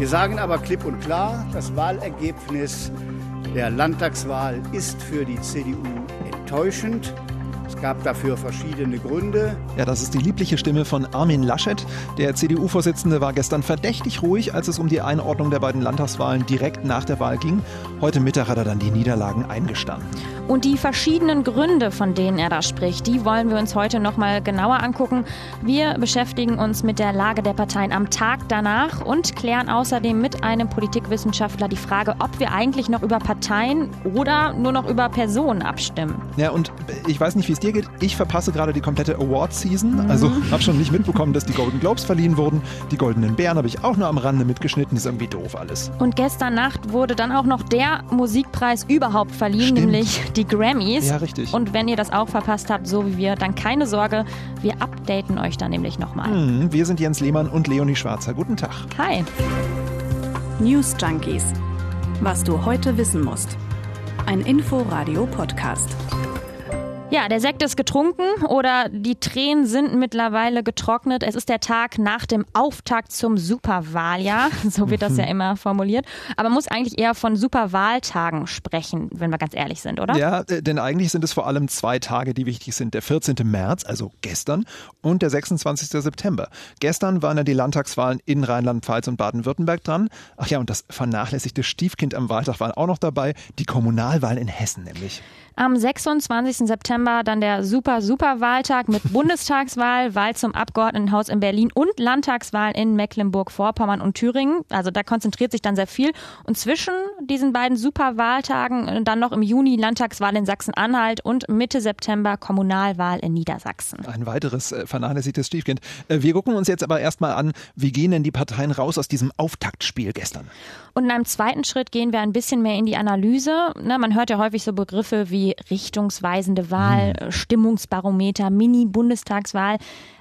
Wir sagen aber klipp und klar, das Wahlergebnis der Landtagswahl ist für die CDU enttäuschend. Es gab dafür verschiedene Gründe. Ja, das ist die liebliche Stimme von Armin Laschet. Der CDU-Vorsitzende war gestern verdächtig ruhig, als es um die Einordnung der beiden Landtagswahlen direkt nach der Wahl ging. Heute Mittag hat er dann die Niederlagen eingestanden. Und die verschiedenen Gründe, von denen er da spricht, die wollen wir uns heute noch mal genauer angucken. Wir beschäftigen uns mit der Lage der Parteien am Tag danach und klären außerdem mit einem Politikwissenschaftler die Frage, ob wir eigentlich noch über Parteien oder nur noch über Personen abstimmen. Ja, und ich weiß nicht, wie es dir geht. Ich verpasse gerade die komplette Award-Season. Mhm. Also habe schon nicht mitbekommen, dass die Golden Globes verliehen wurden. Die Goldenen Bären habe ich auch nur am Rande mitgeschnitten. ist irgendwie doof alles. Und gestern Nacht wurde dann auch noch der Musikpreis überhaupt verliehen, Stimmt. nämlich die Grammys. Ja, richtig. Und wenn ihr das auch verpasst habt, so wie wir, dann keine Sorge. Wir updaten euch dann nämlich nochmal. Mhm, wir sind Jens Lehmann und Leonie Schwarzer. Guten Tag. Hi. News Junkies. Was du heute wissen musst. Ein Info-Radio-Podcast. Ja, der Sekt ist getrunken oder die Tränen sind mittlerweile getrocknet. Es ist der Tag nach dem Auftakt zum Superwahljahr. So wird das ja mhm. immer formuliert. Aber man muss eigentlich eher von Superwahltagen sprechen, wenn wir ganz ehrlich sind, oder? Ja, äh, denn eigentlich sind es vor allem zwei Tage, die wichtig sind. Der 14. März, also gestern, und der 26. September. Gestern waren ja die Landtagswahlen in Rheinland-Pfalz und Baden-Württemberg dran. Ach ja, und das vernachlässigte Stiefkind am Wahltag war auch noch dabei. Die Kommunalwahl in Hessen nämlich. Am 26. September dann der super, super Wahltag mit Bundestagswahl, Wahl zum Abgeordnetenhaus in Berlin und Landtagswahl in Mecklenburg-Vorpommern und Thüringen. Also da konzentriert sich dann sehr viel. Und zwischen diesen beiden super Wahltagen äh, dann noch im Juni Landtagswahl in Sachsen-Anhalt und Mitte September Kommunalwahl in Niedersachsen. Ein weiteres äh, vernachlässigtes Stiefkind. Äh, wir gucken uns jetzt aber erstmal an, wie gehen denn die Parteien raus aus diesem Auftaktspiel gestern? Und in einem zweiten Schritt gehen wir ein bisschen mehr in die Analyse. Ne, man hört ja häufig so Begriffe wie richtungsweisende Wahl, hm. Stimmungsbarometer, Mini-Bundestagswahl.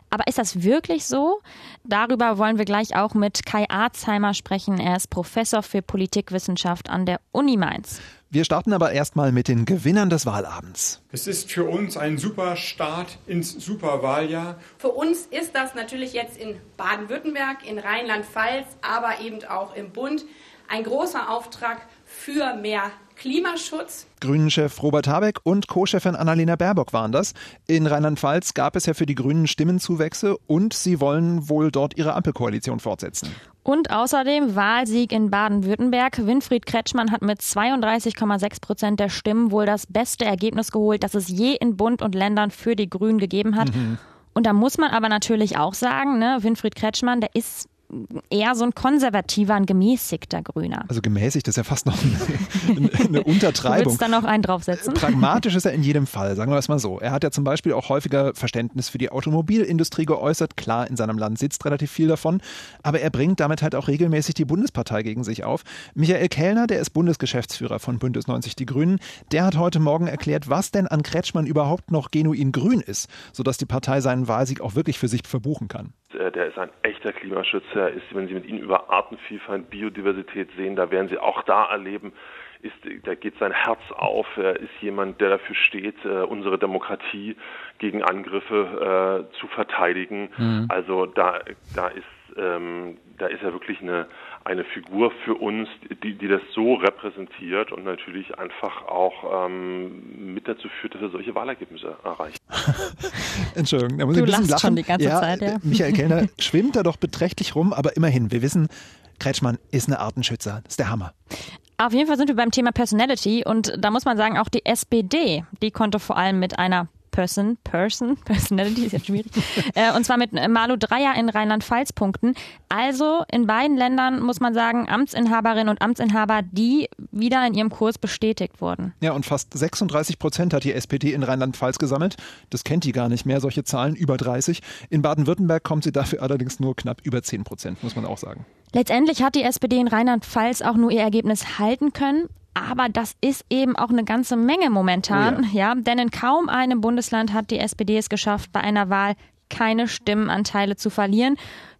Aber ist das wirklich so? Darüber wollen wir gleich auch mit Kai Arzheimer sprechen. Er ist Professor für Politikwissenschaft an der Uni Mainz. Wir starten aber erstmal mit den Gewinnern des Wahlabends. Es ist für uns ein super Start ins Superwahljahr. Für uns ist das natürlich jetzt in Baden-Württemberg, in Rheinland-Pfalz, aber eben auch im Bund ein großer Auftrag für mehr Klimaschutz. Grünen-Chef Robert Habeck und Co-Chefin Annalena Baerbock waren das. In Rheinland-Pfalz gab es ja für die Grünen Stimmenzuwächse und sie wollen wohl dort ihre Ampelkoalition fortsetzen. Und außerdem Wahlsieg in Baden-Württemberg. Winfried Kretschmann hat mit 32,6 Prozent der Stimmen wohl das beste Ergebnis geholt, das es je in Bund und Ländern für die Grünen gegeben hat. Mhm. Und da muss man aber natürlich auch sagen, ne, Winfried Kretschmann, der ist eher so ein konservativer, ein gemäßigter Grüner. Also gemäßigt ist ja fast noch eine, eine Untertreibung. Du willst da noch einen draufsetzen? Pragmatisch ist er in jedem Fall, sagen wir es mal so. Er hat ja zum Beispiel auch häufiger Verständnis für die Automobilindustrie geäußert. Klar, in seinem Land sitzt relativ viel davon, aber er bringt damit halt auch regelmäßig die Bundespartei gegen sich auf. Michael Kellner, der ist Bundesgeschäftsführer von Bündnis 90 Die Grünen, der hat heute Morgen erklärt, was denn an Kretschmann überhaupt noch genuin grün ist, sodass die Partei seinen Wahlsieg auch wirklich für sich verbuchen kann. Äh, der ist ein echter Klimaschützer, ist, wenn Sie mit ihm über Artenvielfalt, Biodiversität sehen, da werden Sie auch da erleben, ist, da geht sein Herz auf. Er ist jemand, der dafür steht, äh, unsere Demokratie gegen Angriffe äh, zu verteidigen. Mhm. Also da, da ist, ähm, da ist er wirklich eine eine Figur für uns, die, die das so repräsentiert und natürlich einfach auch ähm, mit dazu führt, dass wir solche Wahlergebnisse erreichen. Entschuldigung, da muss du ich ein bisschen lachen. schon die ganze ja, Zeit, ja. Michael Kellner schwimmt da doch beträchtlich rum, aber immerhin, wir wissen, Kretschmann ist eine Artenschützer. Das ist der Hammer. Auf jeden Fall sind wir beim Thema Personality und da muss man sagen, auch die SPD, die konnte vor allem mit einer Person, Person, Personality ist jetzt schwierig. äh, und zwar mit Malu Dreier in Rheinland-Pfalz punkten. Also in beiden Ländern muss man sagen, Amtsinhaberinnen und Amtsinhaber, die wieder in ihrem Kurs bestätigt wurden. Ja, und fast 36 Prozent hat die SPD in Rheinland-Pfalz gesammelt. Das kennt die gar nicht mehr, solche Zahlen, über 30. In Baden-Württemberg kommt sie dafür allerdings nur knapp über 10 Prozent, muss man auch sagen. Letztendlich hat die SPD in Rheinland-Pfalz auch nur ihr Ergebnis halten können. Aber das ist eben auch eine ganze Menge momentan, oh ja. ja. Denn in kaum einem Bundesland hat die SPD es geschafft, bei einer Wahl keine Stimmenanteile zu verlieren.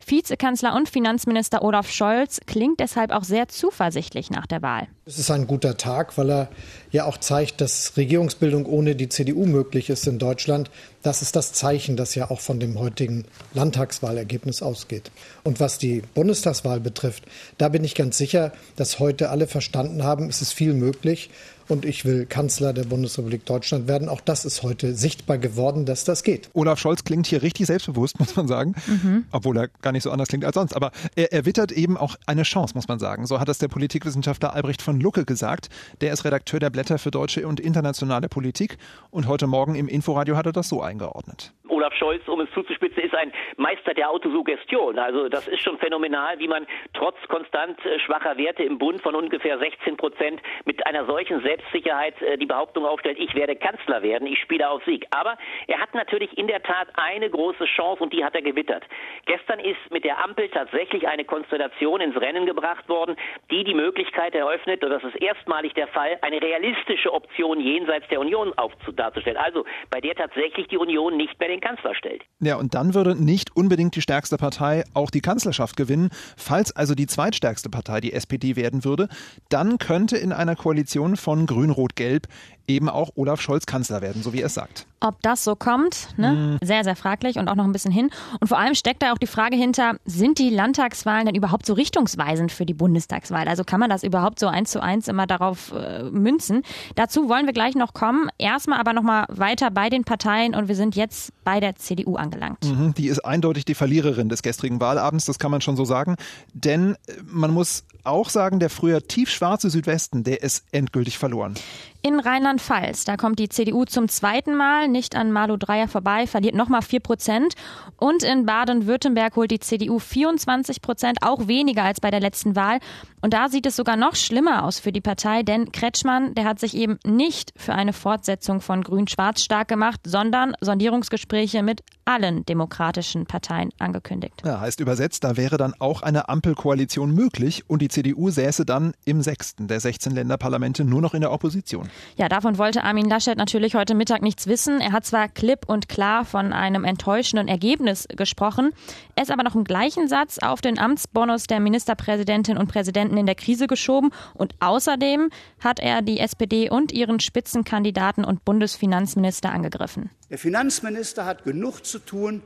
Vizekanzler und Finanzminister Olaf Scholz klingt deshalb auch sehr zuversichtlich nach der Wahl. Es ist ein guter Tag, weil er ja auch zeigt, dass Regierungsbildung ohne die CDU möglich ist in Deutschland. Das ist das Zeichen, das ja auch von dem heutigen Landtagswahlergebnis ausgeht. Und was die Bundestagswahl betrifft, da bin ich ganz sicher, dass heute alle verstanden haben, es ist viel möglich und ich will Kanzler der Bundesrepublik Deutschland werden. Auch das ist heute sichtbar geworden, dass das geht. Olaf Scholz klingt hier richtig selbstbewusst, muss man sagen, mhm. obwohl er gar nicht so anders klingt als sonst. Aber er, er wittert eben auch eine Chance, muss man sagen. So hat es der Politikwissenschaftler Albrecht von Lucke gesagt. Der ist Redakteur der Blätter für deutsche und internationale Politik und heute Morgen im Inforadio hat er das so eingeordnet. Olaf Scholz, um es zuzuspitzen, ist ein Meister der Autosuggestion. Also das ist schon phänomenal, wie man trotz konstant äh, schwacher Werte im Bund von ungefähr 16 Prozent mit einer solchen Selbstsicherheit äh, die Behauptung aufstellt, ich werde Kanzler werden, ich spiele auf Sieg. Aber er hat natürlich in der Tat eine große Chance und die hat er gewittert. Gestern ist mit der Ampel tatsächlich eine Konstellation ins Rennen gebracht worden, die die Möglichkeit eröffnet, und das ist erstmalig der Fall, eine realistische Option jenseits der Union darzustellen. Also bei der tatsächlich die Union nicht mehr den Kanzler stellt. Ja, und dann würde nicht unbedingt die stärkste Partei auch die Kanzlerschaft gewinnen. Falls also die zweitstärkste Partei die SPD werden würde, dann könnte in einer Koalition von Grün-Rot-Gelb eben auch Olaf Scholz Kanzler werden, so wie er es sagt. Ob das so kommt, ne? Mhm. sehr, sehr fraglich und auch noch ein bisschen hin. Und vor allem steckt da auch die Frage hinter, sind die Landtagswahlen denn überhaupt so richtungsweisend für die Bundestagswahl? Also kann man das überhaupt so eins zu eins immer darauf äh, münzen? Dazu wollen wir gleich noch kommen. Erstmal aber nochmal weiter bei den Parteien und wir sind jetzt bei der CDU angelangt. Mhm, die ist eindeutig die Verliererin des gestrigen Wahlabends, das kann man schon so sagen. Denn äh, man muss auch sagen, der früher tiefschwarze Südwesten, der ist endgültig verloren. In Rheinland-Pfalz, da kommt die CDU zum zweiten Mal nicht an Malu Dreyer vorbei, verliert nochmal 4 Prozent. Und in Baden-Württemberg holt die CDU 24 Prozent, auch weniger als bei der letzten Wahl. Und da sieht es sogar noch schlimmer aus für die Partei, denn Kretschmann, der hat sich eben nicht für eine Fortsetzung von Grün-Schwarz stark gemacht, sondern Sondierungsgespräche mit allen demokratischen Parteien angekündigt. Ja, heißt übersetzt, da wäre dann auch eine Ampelkoalition möglich und die CDU säße dann im sechsten der 16 Länderparlamente nur noch in der Opposition. Ja, davon wollte Armin Laschet natürlich heute Mittag nichts wissen. Er hat zwar klipp und klar von einem enttäuschenden Ergebnis gesprochen, es aber noch im gleichen Satz auf den Amtsbonus der Ministerpräsidentin und Präsidenten in der Krise geschoben und außerdem hat er die SPD und ihren Spitzenkandidaten und Bundesfinanzminister angegriffen. Der Finanzminister hat genug zu tun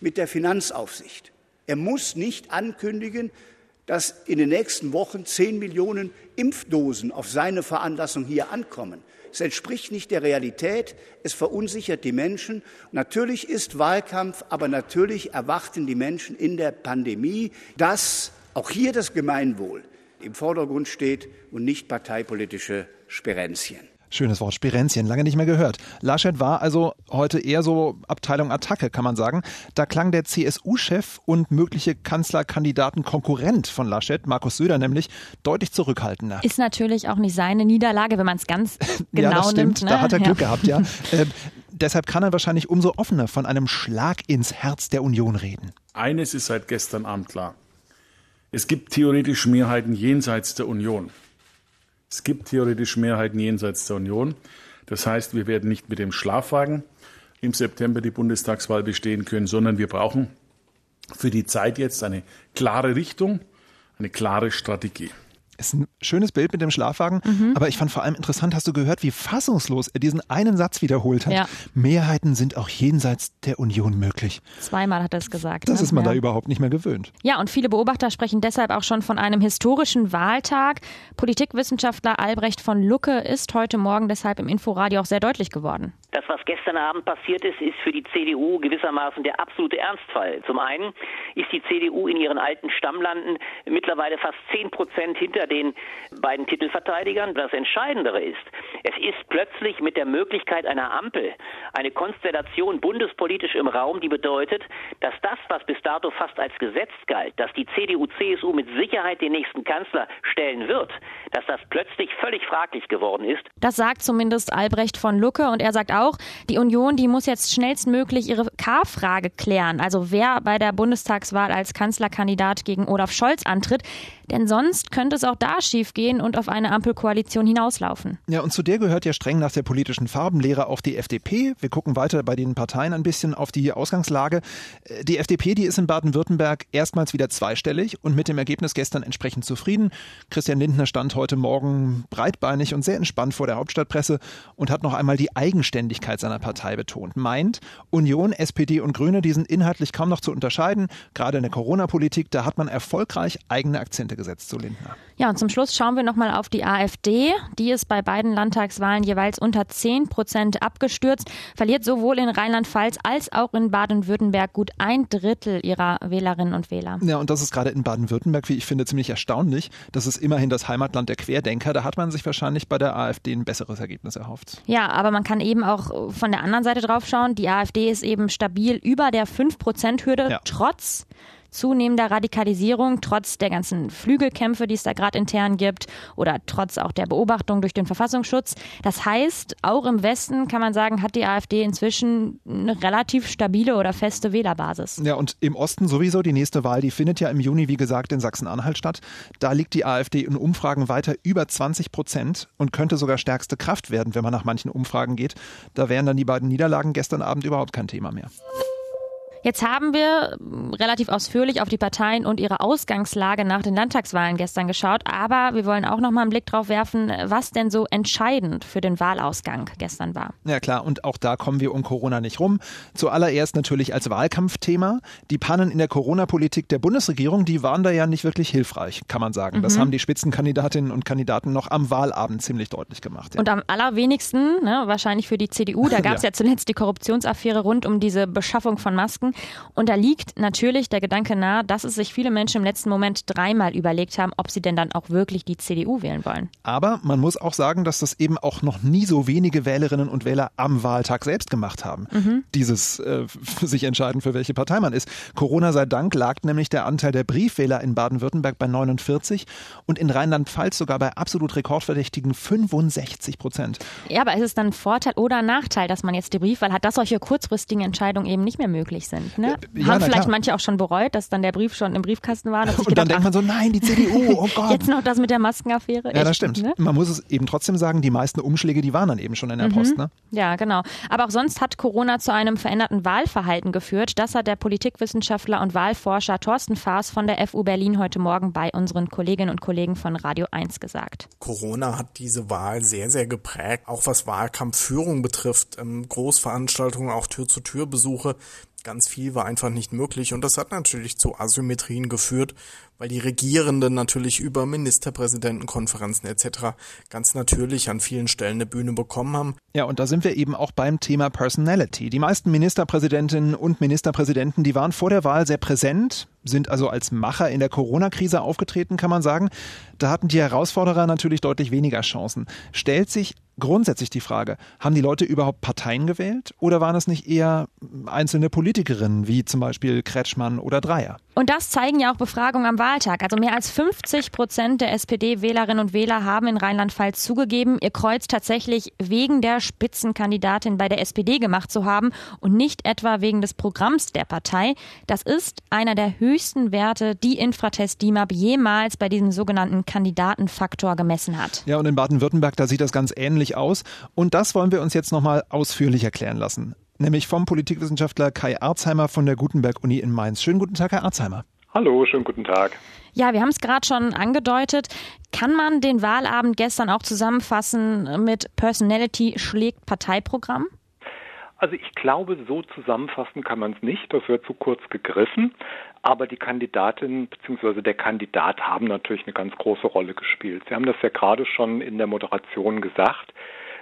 mit der Finanzaufsicht. Er muss nicht ankündigen, dass in den nächsten Wochen zehn Millionen Impfdosen auf seine Veranlassung hier ankommen. Es entspricht nicht der Realität, es verunsichert die Menschen. Natürlich ist Wahlkampf, aber natürlich erwarten die Menschen in der Pandemie, dass auch hier das Gemeinwohl im Vordergrund steht und nicht parteipolitische Sperenzien. Schönes Wort, Spirenzchen, lange nicht mehr gehört. Laschet war also heute eher so Abteilung Attacke, kann man sagen. Da klang der CSU-Chef und mögliche Kanzlerkandidaten Konkurrent von Laschet, Markus Söder nämlich, deutlich zurückhaltender. Ist natürlich auch nicht seine Niederlage, wenn man es ganz genau ja, das stimmt. nimmt. Ne? Da hat er Glück ja. gehabt, ja. äh, deshalb kann er wahrscheinlich umso offener von einem Schlag ins Herz der Union reden. Eines ist seit gestern Abend klar. Es gibt theoretisch Mehrheiten jenseits der Union. Es gibt theoretisch Mehrheiten jenseits der Union. Das heißt, wir werden nicht mit dem Schlafwagen im September die Bundestagswahl bestehen können, sondern wir brauchen für die Zeit jetzt eine klare Richtung, eine klare Strategie. Ist ein schönes Bild mit dem Schlafwagen, mhm. aber ich fand vor allem interessant, hast du gehört, wie fassungslos er diesen einen Satz wiederholt hat. Ja. Mehrheiten sind auch jenseits der Union möglich. Zweimal hat er es gesagt. Das ne? ist man ja. da überhaupt nicht mehr gewöhnt. Ja, und viele Beobachter sprechen deshalb auch schon von einem historischen Wahltag. Politikwissenschaftler Albrecht von Lucke ist heute Morgen deshalb im Inforadio auch sehr deutlich geworden. Das, was gestern Abend passiert ist, ist für die CDU gewissermaßen der absolute Ernstfall. Zum einen ist die CDU in ihren alten Stammlanden mittlerweile fast zehn Prozent hinter den beiden Titelverteidigern. Das Entscheidendere ist, es ist plötzlich mit der Möglichkeit einer Ampel eine Konstellation bundespolitisch im Raum, die bedeutet, dass das, was bis dato fast als Gesetz galt, dass die CDU-CSU mit Sicherheit den nächsten Kanzler stellen wird, dass das plötzlich völlig fraglich geworden ist. Das sagt zumindest Albrecht von Lucke und er sagt auch, die Union, die muss jetzt schnellstmöglich ihre K-Frage klären. Also wer bei der Bundestagswahl als Kanzlerkandidat gegen Olaf Scholz antritt. Denn sonst könnte es auch da schiefgehen und auf eine Ampelkoalition hinauslaufen. Ja, und zu der gehört ja streng nach der politischen Farbenlehre auch die FDP. Wir gucken weiter bei den Parteien ein bisschen auf die Ausgangslage. Äh, die FDP, die ist in Baden-Württemberg erstmals wieder zweistellig und mit dem Ergebnis gestern entsprechend zufrieden. Christian Lindner stand heute Morgen breitbeinig und sehr entspannt vor der Hauptstadtpresse und hat noch einmal die Eigenständigkeit seiner Partei betont. Meint, Union, SPD und Grüne, die sind inhaltlich kaum noch zu unterscheiden. Gerade in der Corona-Politik, da hat man erfolgreich eigene Akzente gesetzt, so Lindner. Ja, und zum Schluss schauen wir nochmal auf die AfD. Die ist bei beiden Landtagswahlen jeweils unter 10 Prozent abgestürzt, verliert sowohl in Rheinland-Pfalz als auch in Baden-Württemberg gut ein Drittel ihrer Wählerinnen und Wähler. Ja, und das ist gerade in Baden-Württemberg, wie ich finde, ziemlich erstaunlich. Das ist immerhin das Heimatland der Querdenker. Da hat man sich wahrscheinlich bei der AfD ein besseres Ergebnis erhofft. Ja, aber man kann eben auch von der anderen Seite drauf schauen. Die AfD ist eben stabil über der 5-Prozent-Hürde, ja. trotz zunehmender Radikalisierung, trotz der ganzen Flügelkämpfe, die es da gerade intern gibt oder trotz auch der Beobachtung durch den Verfassungsschutz. Das heißt, auch im Westen kann man sagen, hat die AfD inzwischen eine relativ stabile oder feste Wählerbasis. Ja, und im Osten sowieso die nächste Wahl, die findet ja im Juni, wie gesagt, in Sachsen-Anhalt statt. Da liegt die AfD in Umfragen weiter über 20 Prozent und könnte sogar stärkste Kraft werden, wenn man nach manchen Umfragen geht. Da wären dann die beiden Niederlagen gestern Abend überhaupt kein Thema mehr. Jetzt haben wir relativ ausführlich auf die Parteien und ihre Ausgangslage nach den Landtagswahlen gestern geschaut, aber wir wollen auch noch mal einen Blick drauf werfen, was denn so entscheidend für den Wahlausgang gestern war. Ja klar, und auch da kommen wir um Corona nicht rum. Zuallererst natürlich als Wahlkampfthema. Die Pannen in der Corona-Politik der Bundesregierung, die waren da ja nicht wirklich hilfreich, kann man sagen. Das mhm. haben die Spitzenkandidatinnen und Kandidaten noch am Wahlabend ziemlich deutlich gemacht. Ja. Und am allerwenigsten, ne, wahrscheinlich für die CDU, da gab es ja. ja zuletzt die Korruptionsaffäre rund um diese Beschaffung von Masken. Gedanken. Und da liegt natürlich der Gedanke nahe, dass es sich viele Menschen im letzten Moment dreimal überlegt haben, ob sie denn dann auch wirklich die CDU wählen wollen. Aber man muss auch sagen, dass das eben auch noch nie so wenige Wählerinnen und Wähler am Wahltag selbst gemacht haben. Mhm. Dieses äh, sich entscheiden, für welche Partei man ist. Corona sei Dank lag nämlich der Anteil der Briefwähler in Baden-Württemberg bei 49 und in Rheinland-Pfalz sogar bei absolut rekordverdächtigen 65 Prozent. Ja, aber ist es dann Vorteil oder Nachteil, dass man jetzt die Briefwahl hat, dass solche kurzfristigen Entscheidungen eben nicht mehr möglich sind? Sind. Ne? Ja, Haben vielleicht klar. manche auch schon bereut, dass dann der Brief schon im Briefkasten war. Und, und gedacht, dann denkt man so, nein, die CDU, oh Gott. Jetzt noch das mit der Maskenaffäre. Ja, das stimmt. Ne? Man muss es eben trotzdem sagen, die meisten Umschläge, die waren dann eben schon in der mhm. Post. Ne? Ja, genau. Aber auch sonst hat Corona zu einem veränderten Wahlverhalten geführt. Das hat der Politikwissenschaftler und Wahlforscher Thorsten Faas von der FU Berlin heute Morgen bei unseren Kolleginnen und Kollegen von Radio 1 gesagt. Corona hat diese Wahl sehr, sehr geprägt, auch was Wahlkampfführung betrifft. Ähm, Großveranstaltungen, auch Tür-zu-Tür-Besuche Ganz viel war einfach nicht möglich und das hat natürlich zu Asymmetrien geführt, weil die Regierenden natürlich über Ministerpräsidentenkonferenzen etc. ganz natürlich an vielen Stellen eine Bühne bekommen haben. Ja, und da sind wir eben auch beim Thema Personality. Die meisten Ministerpräsidentinnen und Ministerpräsidenten, die waren vor der Wahl sehr präsent, sind also als Macher in der Corona-Krise aufgetreten, kann man sagen. Da hatten die Herausforderer natürlich deutlich weniger Chancen. Stellt sich grundsätzlich die Frage, haben die Leute überhaupt Parteien gewählt oder waren es nicht eher einzelne Politikerinnen wie zum Beispiel Kretschmann oder Dreier? Und das zeigen ja auch Befragungen am Wahltag. Also mehr als 50 Prozent der SPD-Wählerinnen und Wähler haben in Rheinland-Pfalz zugegeben, ihr Kreuz tatsächlich wegen der Spitzenkandidatin bei der SPD gemacht zu haben und nicht etwa wegen des Programms der Partei. Das ist einer der höchsten Werte, die Infratest DIMAP jemals bei diesem sogenannten Kandidatenfaktor gemessen hat. Ja, und in Baden-Württemberg, da sieht das ganz ähnlich aus. Und das wollen wir uns jetzt nochmal ausführlich erklären lassen. Nämlich vom Politikwissenschaftler Kai Arzheimer von der Gutenberg-Uni in Mainz. Schönen guten Tag, Herr Arzheimer. Hallo, schönen guten Tag. Ja, wir haben es gerade schon angedeutet. Kann man den Wahlabend gestern auch zusammenfassen mit Personality schlägt Parteiprogramm? Also ich glaube, so zusammenfassen kann man es nicht. Das wird zu kurz gegriffen. Aber die Kandidatin bzw. der Kandidat haben natürlich eine ganz große Rolle gespielt. Sie haben das ja gerade schon in der Moderation gesagt.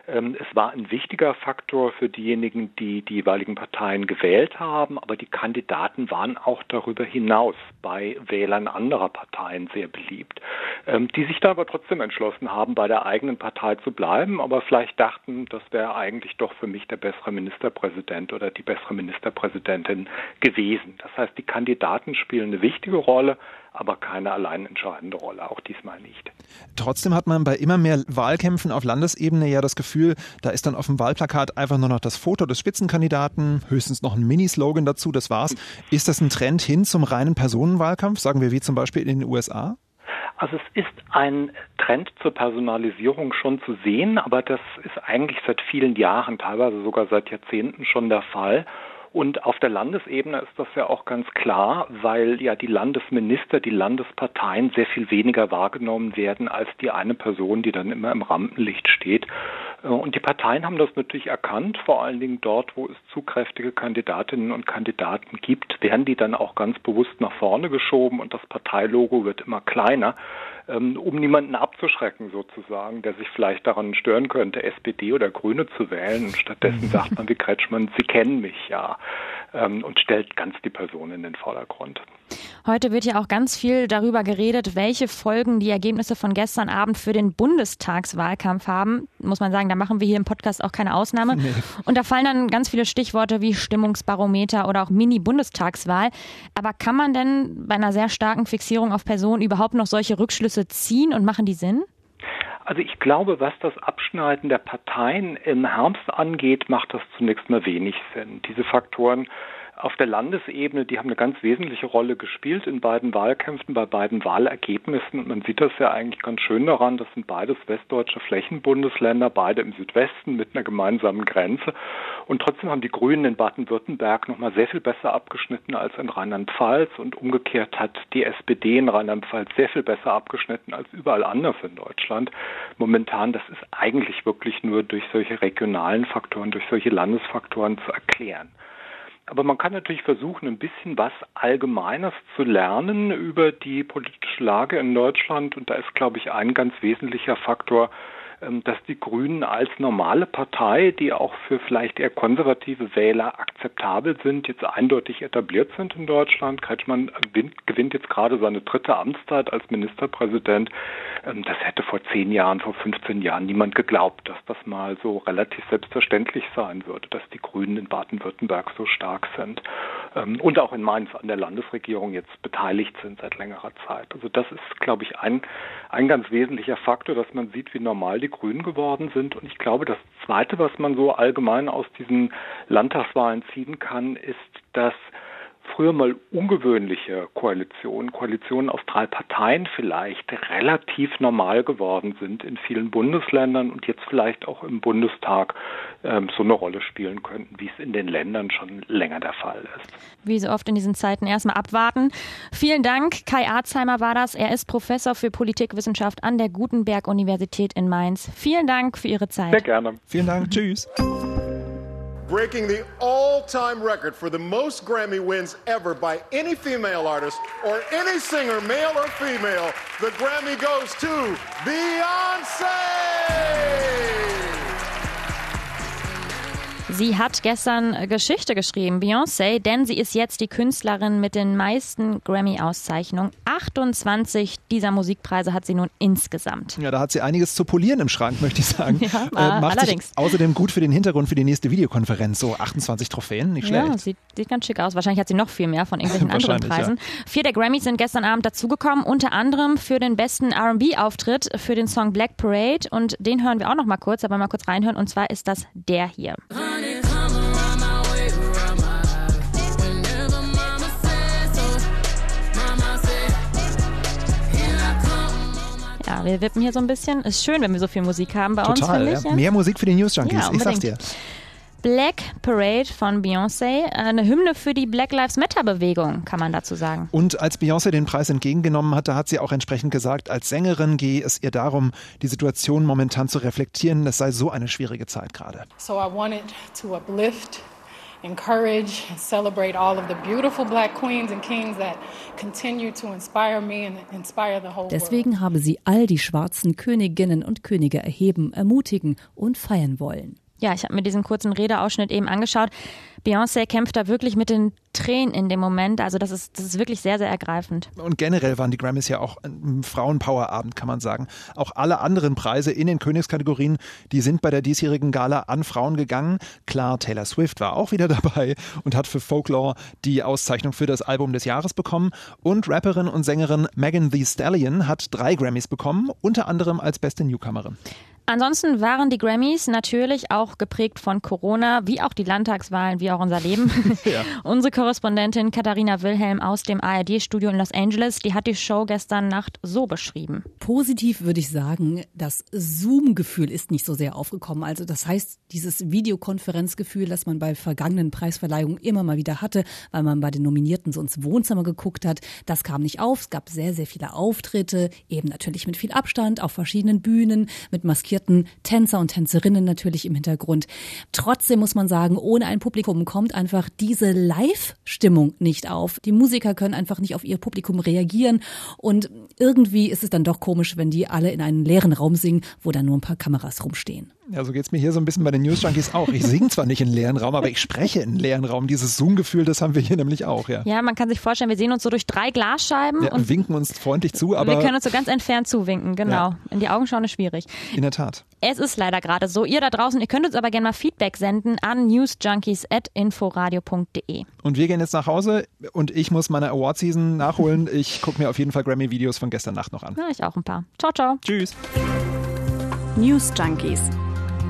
Ähm, es war ein wichtiger Faktor für diejenigen, die die jeweiligen Parteien gewählt haben, aber die Kandidaten waren auch darüber hinaus bei Wählern anderer Parteien sehr beliebt. ähm, die sich da aber trotzdem entschlossen haben, bei der eigenen Partei zu bleiben, aber vielleicht dachten, das wäre eigentlich doch für mich der bessere Ministerpräsident oder die bessere Ministerpräsidentin gewesen. Das heißt, die Kandidaten spielen eine wichtige Rolle, aber keine allein entscheidende Rolle, auch diesmal nicht. Trotzdem hat man bei immer mehr Wahlkämpfen auf Landesebene ja das Gefühl, da ist dann auf dem Wahlplakat einfach nur noch das Foto des Spitzenkandidaten, höchstens noch ein Mini-Slogan dazu, das war's. Ist das ein Trend hin zum reinen Personenwahlkampf, sagen wir wie zum Beispiel in den USA? Also es ist ein Trend zur Personalisierung schon zu sehen, aber das ist eigentlich seit vielen Jahren, teilweise sogar seit Jahrzehnten schon der Fall. Und auf der Landesebene ist das ja auch ganz klar, weil ja die Landesminister, die Landesparteien sehr viel weniger wahrgenommen werden als die eine Person, die dann immer im Rampenlicht steht. Äh, und die Parteien haben das natürlich erkannt, vor allen Dingen dort, wo es zu kräftige Kandidatinnen und Kandidaten gibt, werden die dann auch ganz bewusst nach vorne geschoben und das Parteilogo wird immer kleiner ähm, um niemanden abzuschrecken sozusagen, der sich vielleicht daran stören könnte, SPD oder Grüne zu wählen. Und stattdessen sagt man wie Kretschmann, Sie kennen mich ja ähm, und stellt ganz die Person in den Vordergrund. Heute wird ja auch ganz viel darüber geredet, welche Folgen die Ergebnisse von gestern Abend für den Bundestagswahlkampf haben. Muss man sagen, da machen wir hier im Podcast auch keine Ausnahme. Nee. Und da fallen dann ganz viele Stichworte wie Stimmungsbarometer oder auch Mini-Bundestagswahl. Aber kann man denn bei einer sehr starken Fixierung auf Personen überhaupt noch solche Rückschlüsse ziehen und machen die Sinn? Also ich glaube, was das Abschneiden der Parteien im Herbst angeht, macht das zunächst mal wenig Sinn. Diese Faktoren auf der Landesebene, die haben eine ganz wesentliche Rolle gespielt in beiden Wahlkämpfen, bei beiden Wahlergebnissen. Und man sieht das ja eigentlich ganz schön daran, das sind beides westdeutsche Flächenbundesländer, beide im Südwesten mit einer gemeinsamen Grenze. Und trotzdem haben die Grünen in Baden-Württemberg nochmal sehr viel besser abgeschnitten als in Rheinland-Pfalz. Und umgekehrt hat die SPD in Rheinland-Pfalz sehr viel besser abgeschnitten als überall anders in Deutschland. Momentan, das ist eigentlich wirklich nur durch solche regionalen Faktoren, durch solche Landesfaktoren zu erklären. Aber man kann natürlich versuchen, ein bisschen was Allgemeines zu lernen über die politische Lage in Deutschland. Und da ist, glaube ich, ein ganz wesentlicher Faktor, dass die Grünen als normale Partei, die auch für vielleicht eher konservative Wähler akzeptabel sind, jetzt eindeutig etabliert sind in Deutschland. Kretschmann gewinnt jetzt gerade seine dritte Amtszeit als Ministerpräsident. Ähm, das hätte vor zehn Jahren, vor 15 Jahren niemand geglaubt, dass das mal so relativ selbstverständlich sein würde, dass die Grünen in Baden-Württemberg so stark sind ähm, und auch in Mainz an der Landesregierung jetzt beteiligt sind seit längerer Zeit. Also das ist, glaube ich, ein, ein ganz wesentlicher Faktor, dass man sieht, wie normal die Grünen geworden sind. Und ich glaube, das Zweite, was man so allgemein aus diesen Landtagswahlen ziehen kann, ist, dass früher mal ungewöhnliche Koalitionen, Koalitionen aus drei Parteien vielleicht relativ normal geworden sind in vielen Bundesländern und jetzt vielleicht auch im Bundestag ähm, so eine Rolle spielen könnten, wie es in den Ländern schon länger der Fall ist. Wie so oft in diesen Zeiten erstmal abwarten. Vielen Dank. Kai Arzheimer war das. Er ist Professor für Politikwissenschaft an der Gutenberg-Universität in Mainz. Vielen Dank für Ihre Zeit. Sehr gerne. Vielen Dank. Tschüss. Breaking the all time record for the most Grammy wins ever by any female artist or any singer, male or female. The Grammy goes to Beyonce! Sie hat gestern äh, Geschichte geschrieben, Beyoncé, denn sie ist jetzt die Künstlerin mit den meisten Grammy-Auszeichnungen. 28 dieser Musikpreise hat sie nun insgesamt. Ja, da hat sie einiges zu polieren im Schrank, möchte ich sagen. Ja, äh, macht allerdings. Sich außerdem gut für den Hintergrund für die nächste Videokonferenz. So 28 Trophäen, nicht schlecht. Ja, sieht, sieht ganz schick aus. Wahrscheinlich hat sie noch viel mehr von irgendwelchen anderen Preisen. Ja. Vier der Grammys sind gestern Abend dazugekommen, unter anderem für den besten R&B-Auftritt für den Song Black Parade. Und den hören wir auch noch mal kurz, aber mal kurz reinhören. Und zwar ist das der hier. Ja, wir wippen hier so ein bisschen. Ist schön, wenn wir so viel Musik haben bei Total, uns, ja. Mehr Musik für die News Junkies, ja, ich sag's dir. Black Parade von Beyoncé, eine Hymne für die Black Lives Matter Bewegung, kann man dazu sagen. Und als Beyoncé den Preis entgegengenommen hatte, hat sie auch entsprechend gesagt, als Sängerin gehe es ihr darum, die Situation momentan zu reflektieren. Das sei so eine schwierige Zeit gerade. So I wanted to uplift encourage and celebrate all of the beautiful black queens and kings that continue to inspire me and inspire the whole Deswegen habe sie all die schwarzen Königinnen und Könige erheben, ermutigen und feiern wollen. Ja, ich habe mir diesen kurzen Redeausschnitt eben angeschaut. Beyoncé kämpft da wirklich mit den Tränen in dem Moment. Also das ist, das ist wirklich sehr, sehr ergreifend. Und generell waren die Grammys ja auch ein Frauenpowerabend, kann man sagen. Auch alle anderen Preise in den Königskategorien, die sind bei der diesjährigen Gala an Frauen gegangen. Klar, Taylor Swift war auch wieder dabei und hat für Folklore die Auszeichnung für das Album des Jahres bekommen. Und Rapperin und Sängerin Megan Thee Stallion hat drei Grammys bekommen, unter anderem als beste Newcomerin. Ansonsten waren die Grammys natürlich auch geprägt von Corona, wie auch die Landtagswahlen, wie auch unser Leben. Ja. Unsere Korrespondentin Katharina Wilhelm aus dem ARD-Studio in Los Angeles, die hat die Show gestern Nacht so beschrieben. Positiv würde ich sagen, das Zoom-Gefühl ist nicht so sehr aufgekommen. Also das heißt, dieses Videokonferenzgefühl, das man bei vergangenen Preisverleihungen immer mal wieder hatte, weil man bei den Nominierten so ins Wohnzimmer geguckt hat, das kam nicht auf. Es gab sehr, sehr viele Auftritte, eben natürlich mit viel Abstand auf verschiedenen Bühnen, mit maskierten engagierten Tänzer und Tänzerinnen natürlich im Hintergrund. Trotzdem muss man sagen, ohne ein Publikum kommt einfach diese Live-Stimmung nicht auf. Die Musiker können einfach nicht auf ihr Publikum reagieren und irgendwie ist es dann doch komisch, wenn die alle in einen leeren Raum singen, wo dann nur ein paar Kameras rumstehen. Ja, so geht's mir hier so ein bisschen bei den News Junkies auch. Ich singe zwar nicht in leeren Raum, aber ich spreche in leeren Raum. Dieses Zoom-Gefühl, das haben wir hier nämlich auch, ja. Ja, man kann sich vorstellen, wir sehen uns so durch drei Glasscheiben ja, und winken uns freundlich zu, aber. Wir können uns so ganz entfernt zuwinken, genau. Ja. In die Augen schauen ist schwierig. In der Tat. Es ist leider gerade so. Ihr da draußen, ihr könnt uns aber gerne mal Feedback senden an newsjunkies.inforadio.de. Und wir gehen jetzt nach Hause und ich muss meine Award-Season nachholen. Ich gucke mir auf jeden Fall Grammy-Videos von gestern Nacht noch an. Ja, ich auch ein paar. Ciao, ciao. Tschüss. News Junkies.